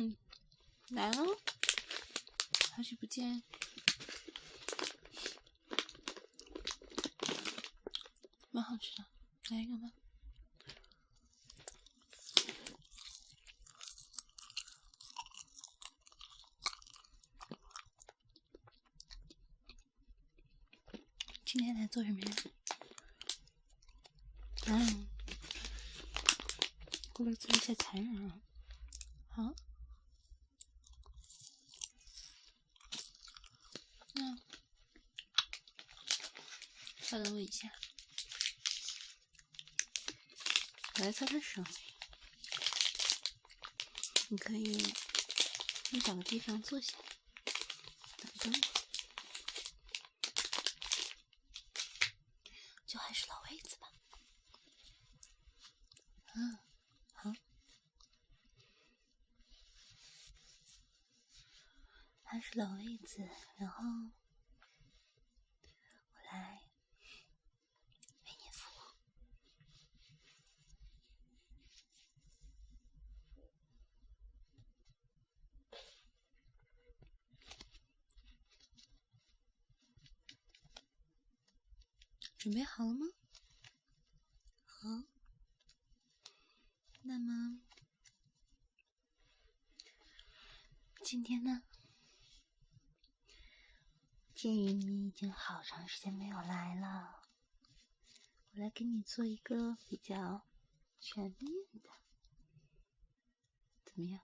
嗯，来喽，好久不见，蛮好吃的，来一个吧。今天来做什么呀？嗯，过来做一下残忍啊！好，那稍等我一我来擦擦手。你可以你找个地方坐下，等等我。就还是老位子吧。嗯，好，还是老位子，然后我来为你服务。准备好了吗？好，那么今天呢？鉴于你已经好长时间没有来了，我来给你做一个比较全面的，怎么样？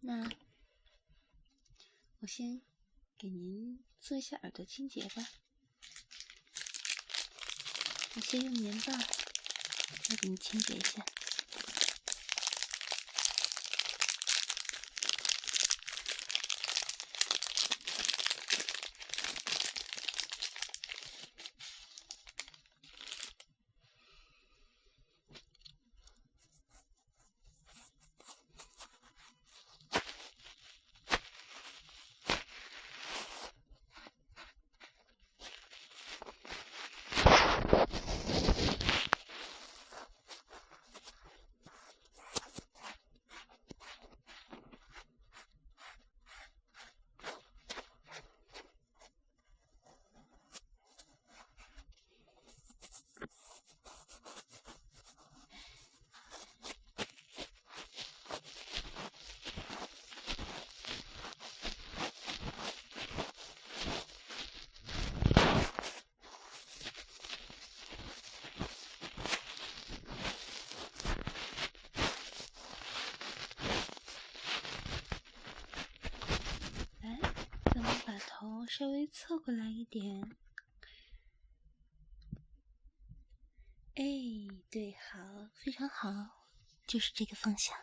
那我先。给您做一下耳朵清洁吧，我先用棉棒来给您清洁一下。头稍微侧过来一点，哎，对，好，非常好，就是这个方向。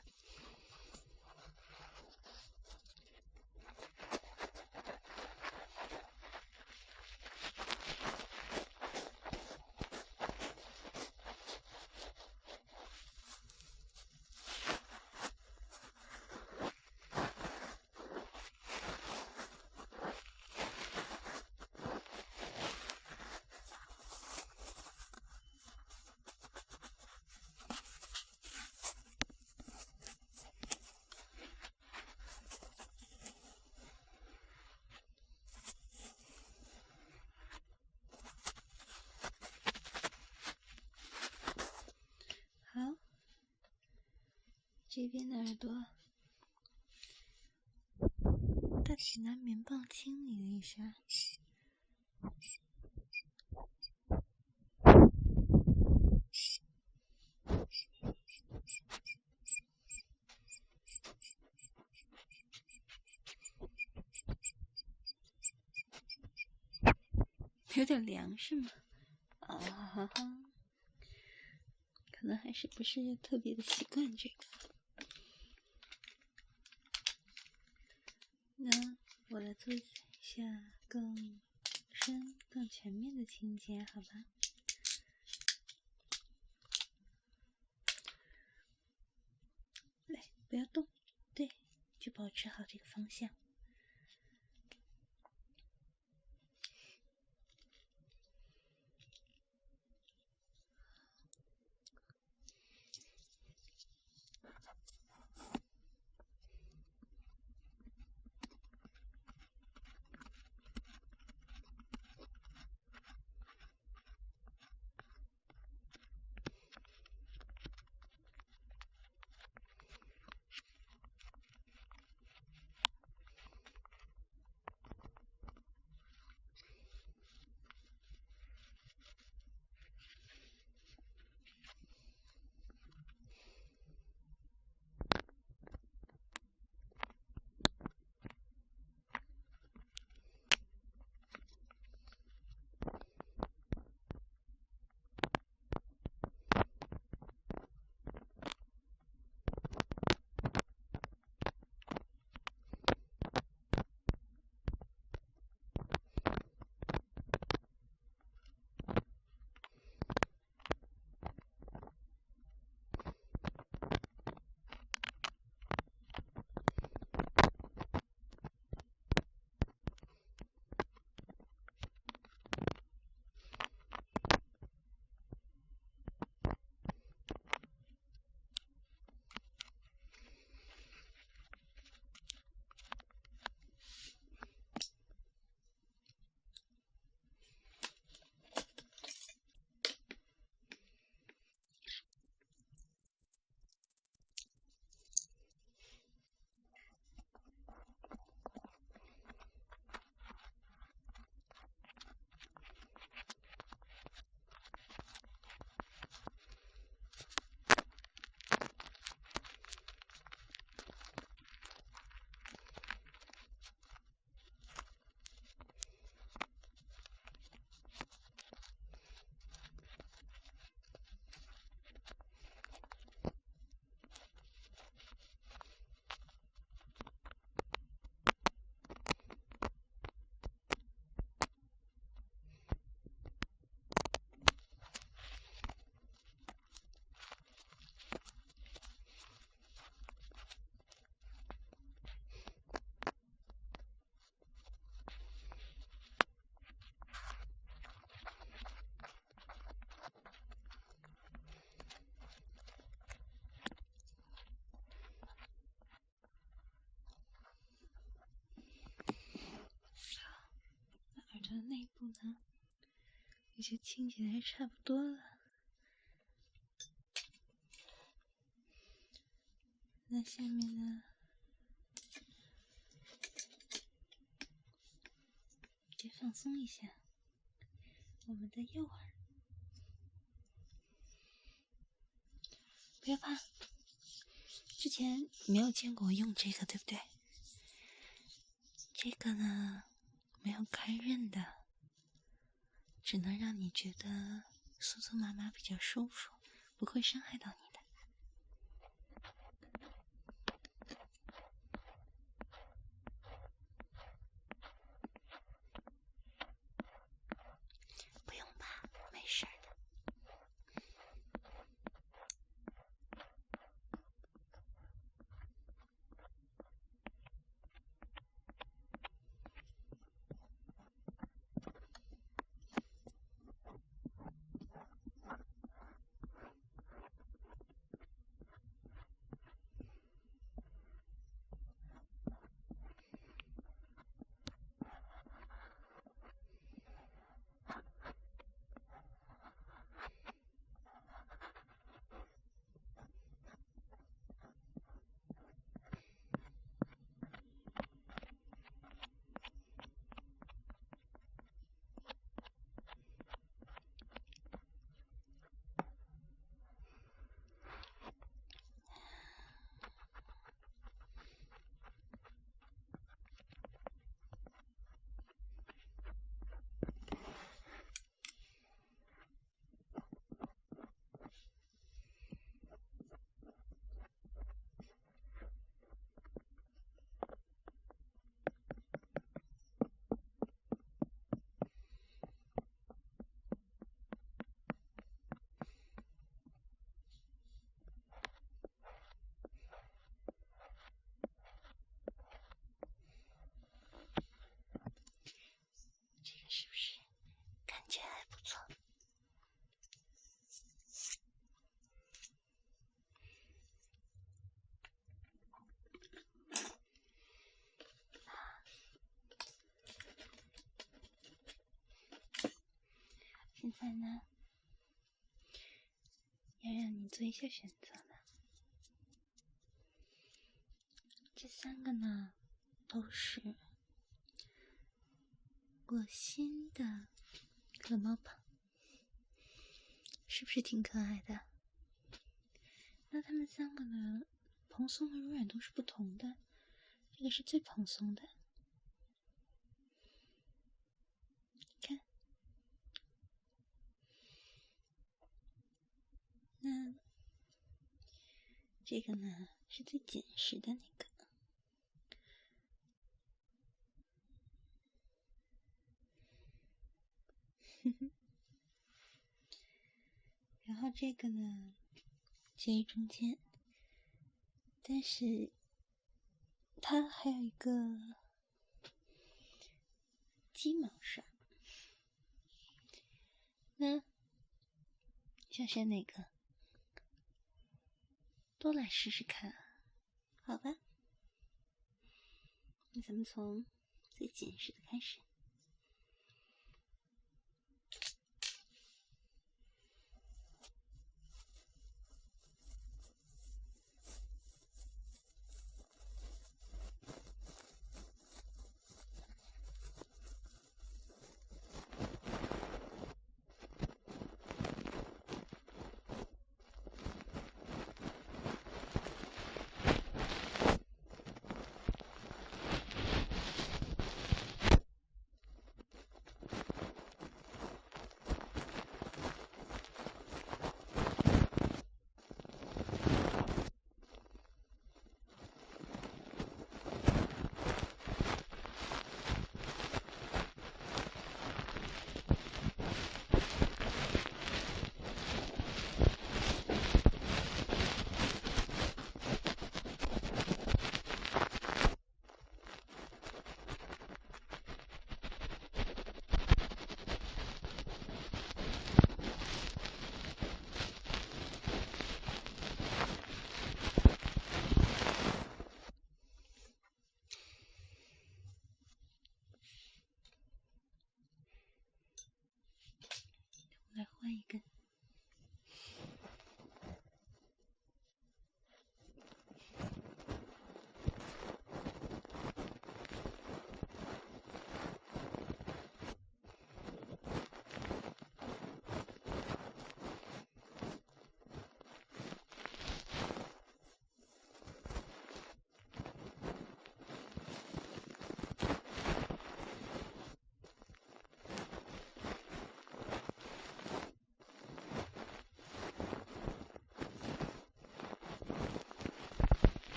这边的耳朵，大体拿棉棒清理了一下，有点凉是吗？啊哈哈，可能还是不是特别的习惯这个。那我来做一下更深、更全面的清洁，好吧？来，不要动，对，就保持好这个方向。的内部呢，也就清起来差不多了。那下面呢，就放松一下我们的右耳，不要怕。之前没有见过用这个，对不对？这个呢，没有开刃的，只能让你觉得酥酥麻麻比较舒服，不会伤害到你。在呢，要让你做一些选择了。这三个呢，都是我新的可猫棒，是不是挺可爱的？那它们三个呢，蓬松和柔软度是不同的，这个是最蓬松的。那这个呢，是最紧实的那个。然后这个呢，介于中间，但是它还有一个鸡毛刷。那想选哪个？都来试试看，好吧？那咱们从最紧实的开始。换一个。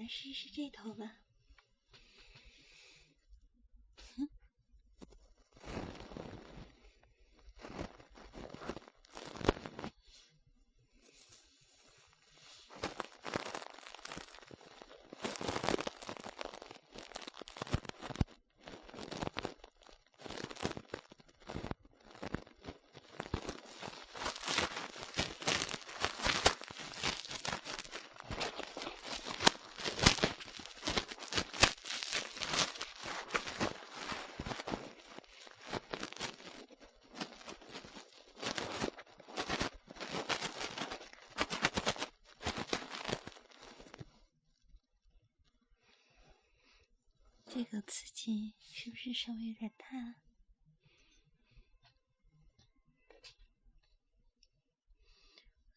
来试试这头吧。这个刺激是不是稍微有点大？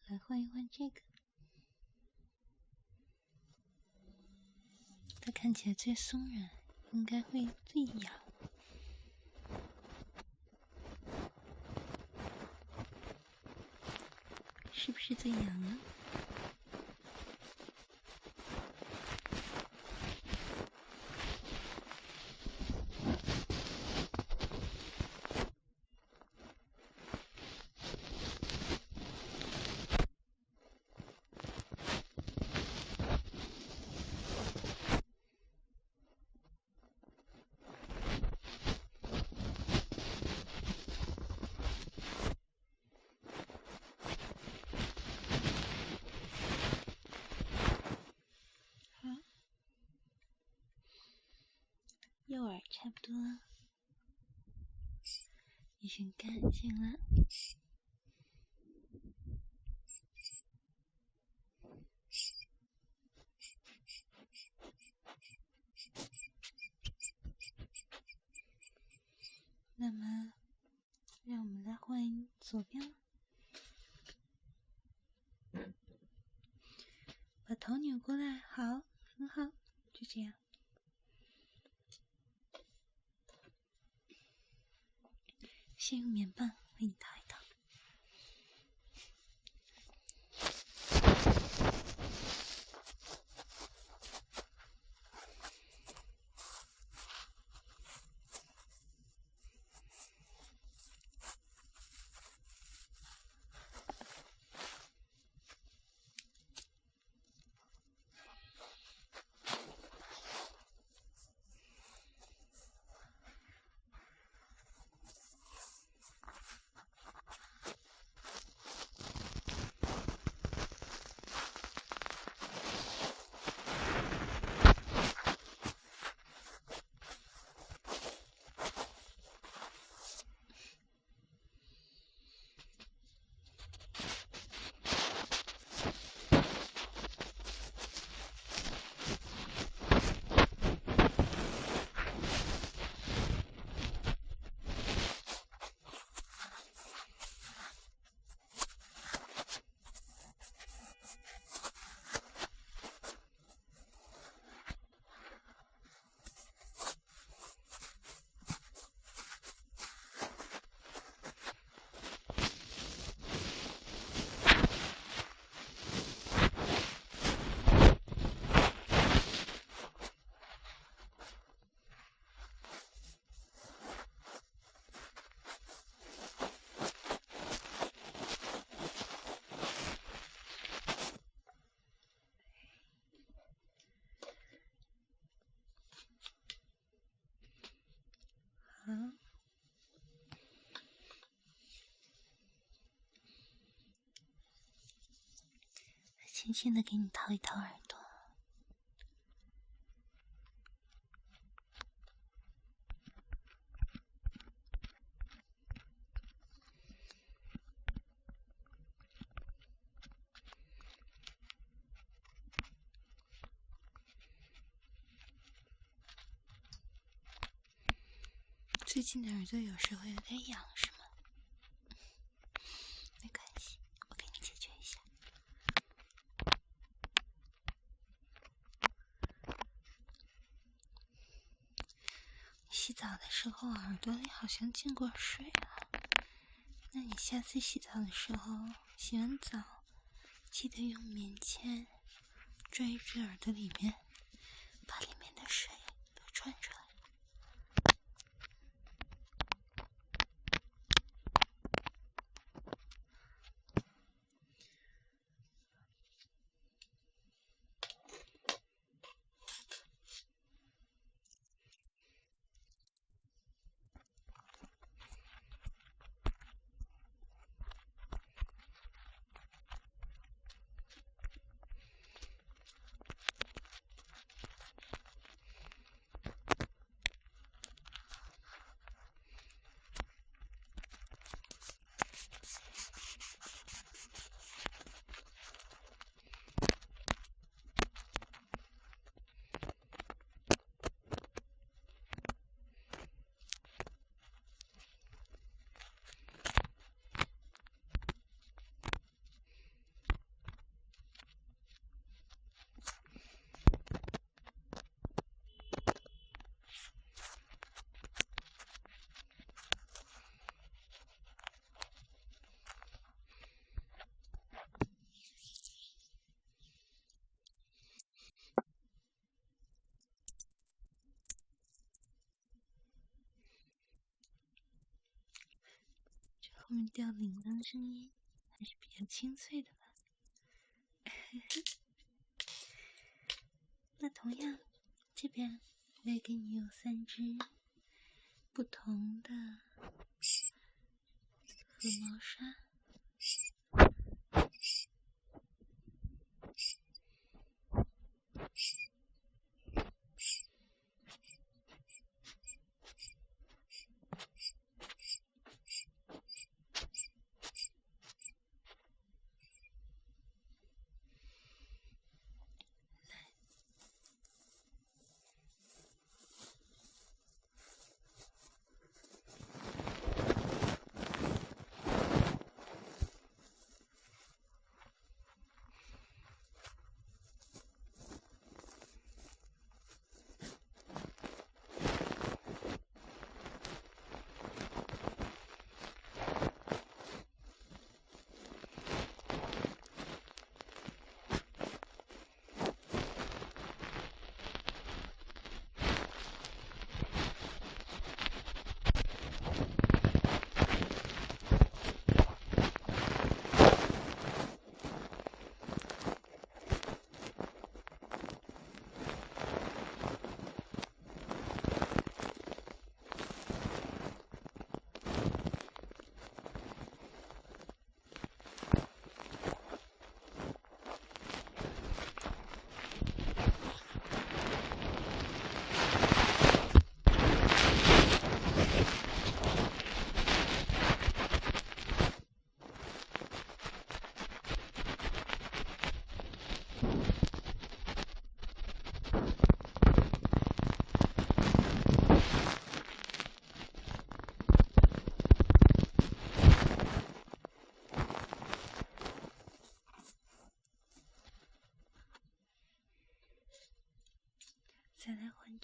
来换一换这个，它看起来最松软，应该会最痒，是不是最痒呢？右耳差不多。已经干净了，轻轻的给你掏一掏耳朵。最近的耳朵有时候有点痒，是吗？没关系，我给你解决一下。洗澡我耳朵里好像进过水啊，那你下次洗澡的时候，洗完澡记得用棉签拽一拽耳朵里面，把里面的水都拽出来。后面掉铃铛声音还是比较清脆的吧？那同样，这边我也给你有三只不同的 和毛刷。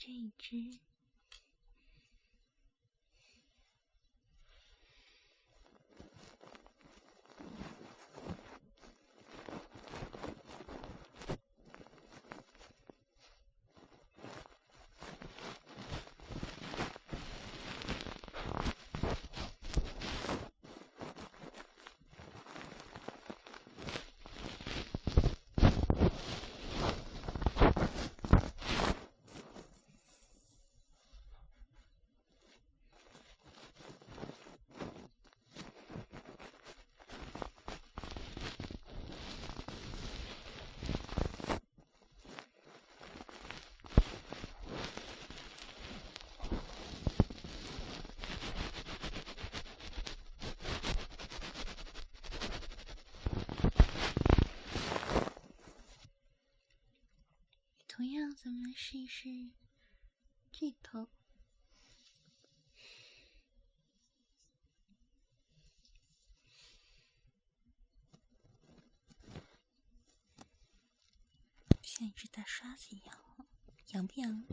这一只。咱们来试一试这头。像一只大刷子一样，痒不痒？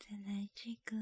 再来这个。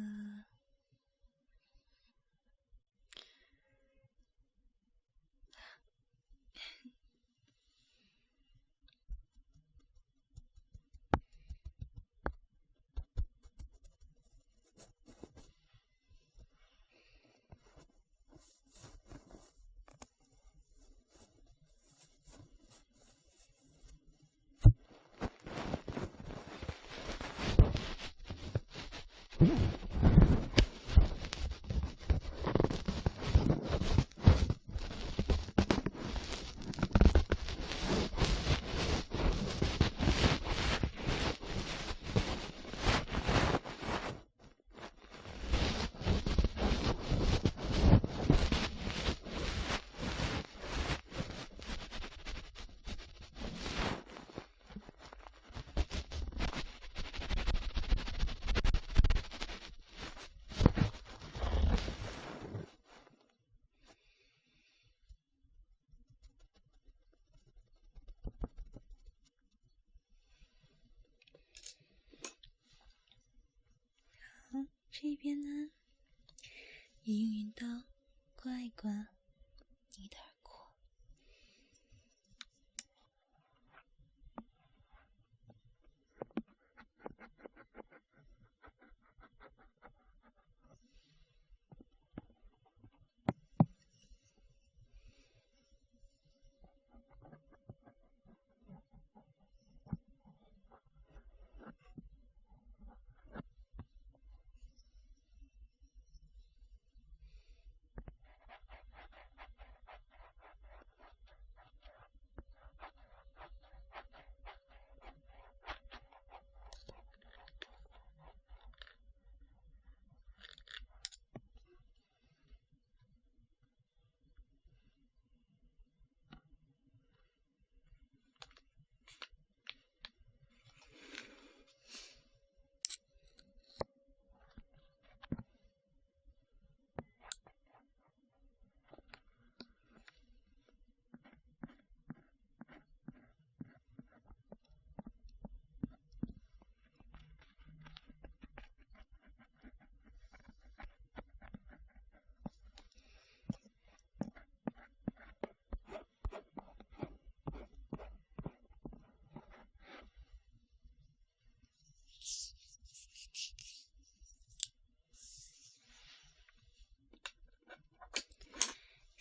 这边呢，也用云刀刮一刮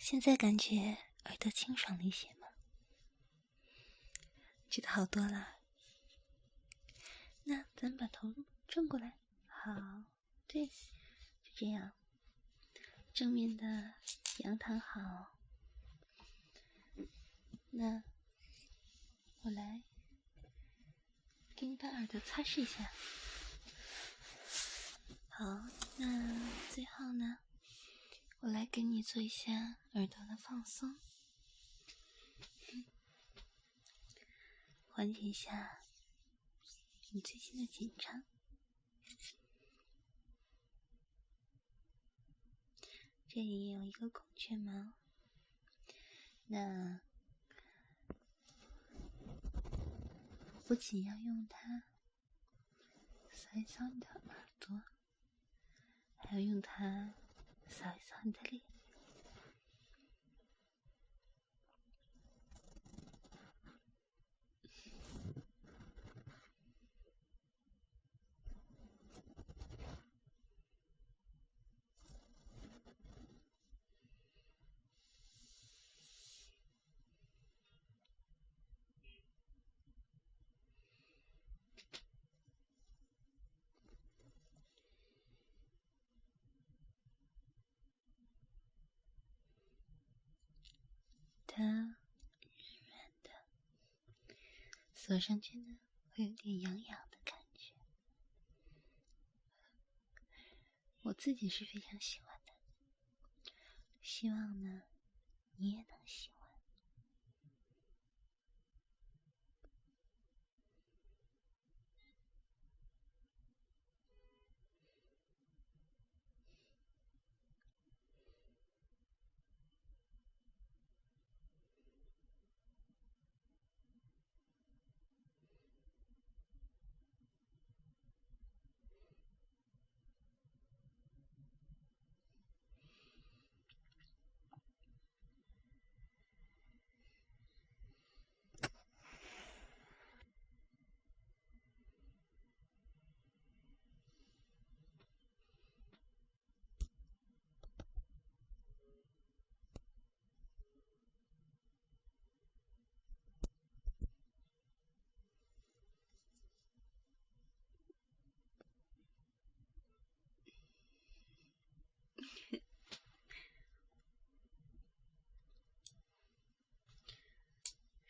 现在感觉耳朵清爽了一些吗？觉得好多了。那咱们把头转过来，好，对，就这样，正面的仰躺好。那我来给你把耳朵擦拭一下。好，那最后呢？我来给你做一下耳朵的放松，缓解一下你最近的紧张。这里有一个孔雀毛，那不仅要用它，所扫一扫你的耳朵，还要用它扫一锁上去呢，会有点痒痒的感觉。我自己是非常喜欢的，希望呢，你也能喜欢。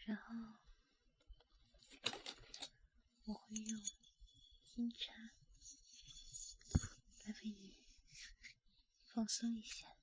然后我会用音叉来为你放松一下。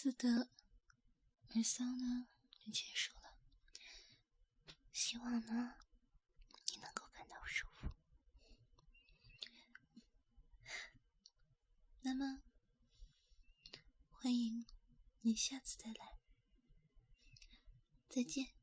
是的耳骚呢你结束了，希望呢你能够感到舒服。那么，欢迎你下次再来，再见，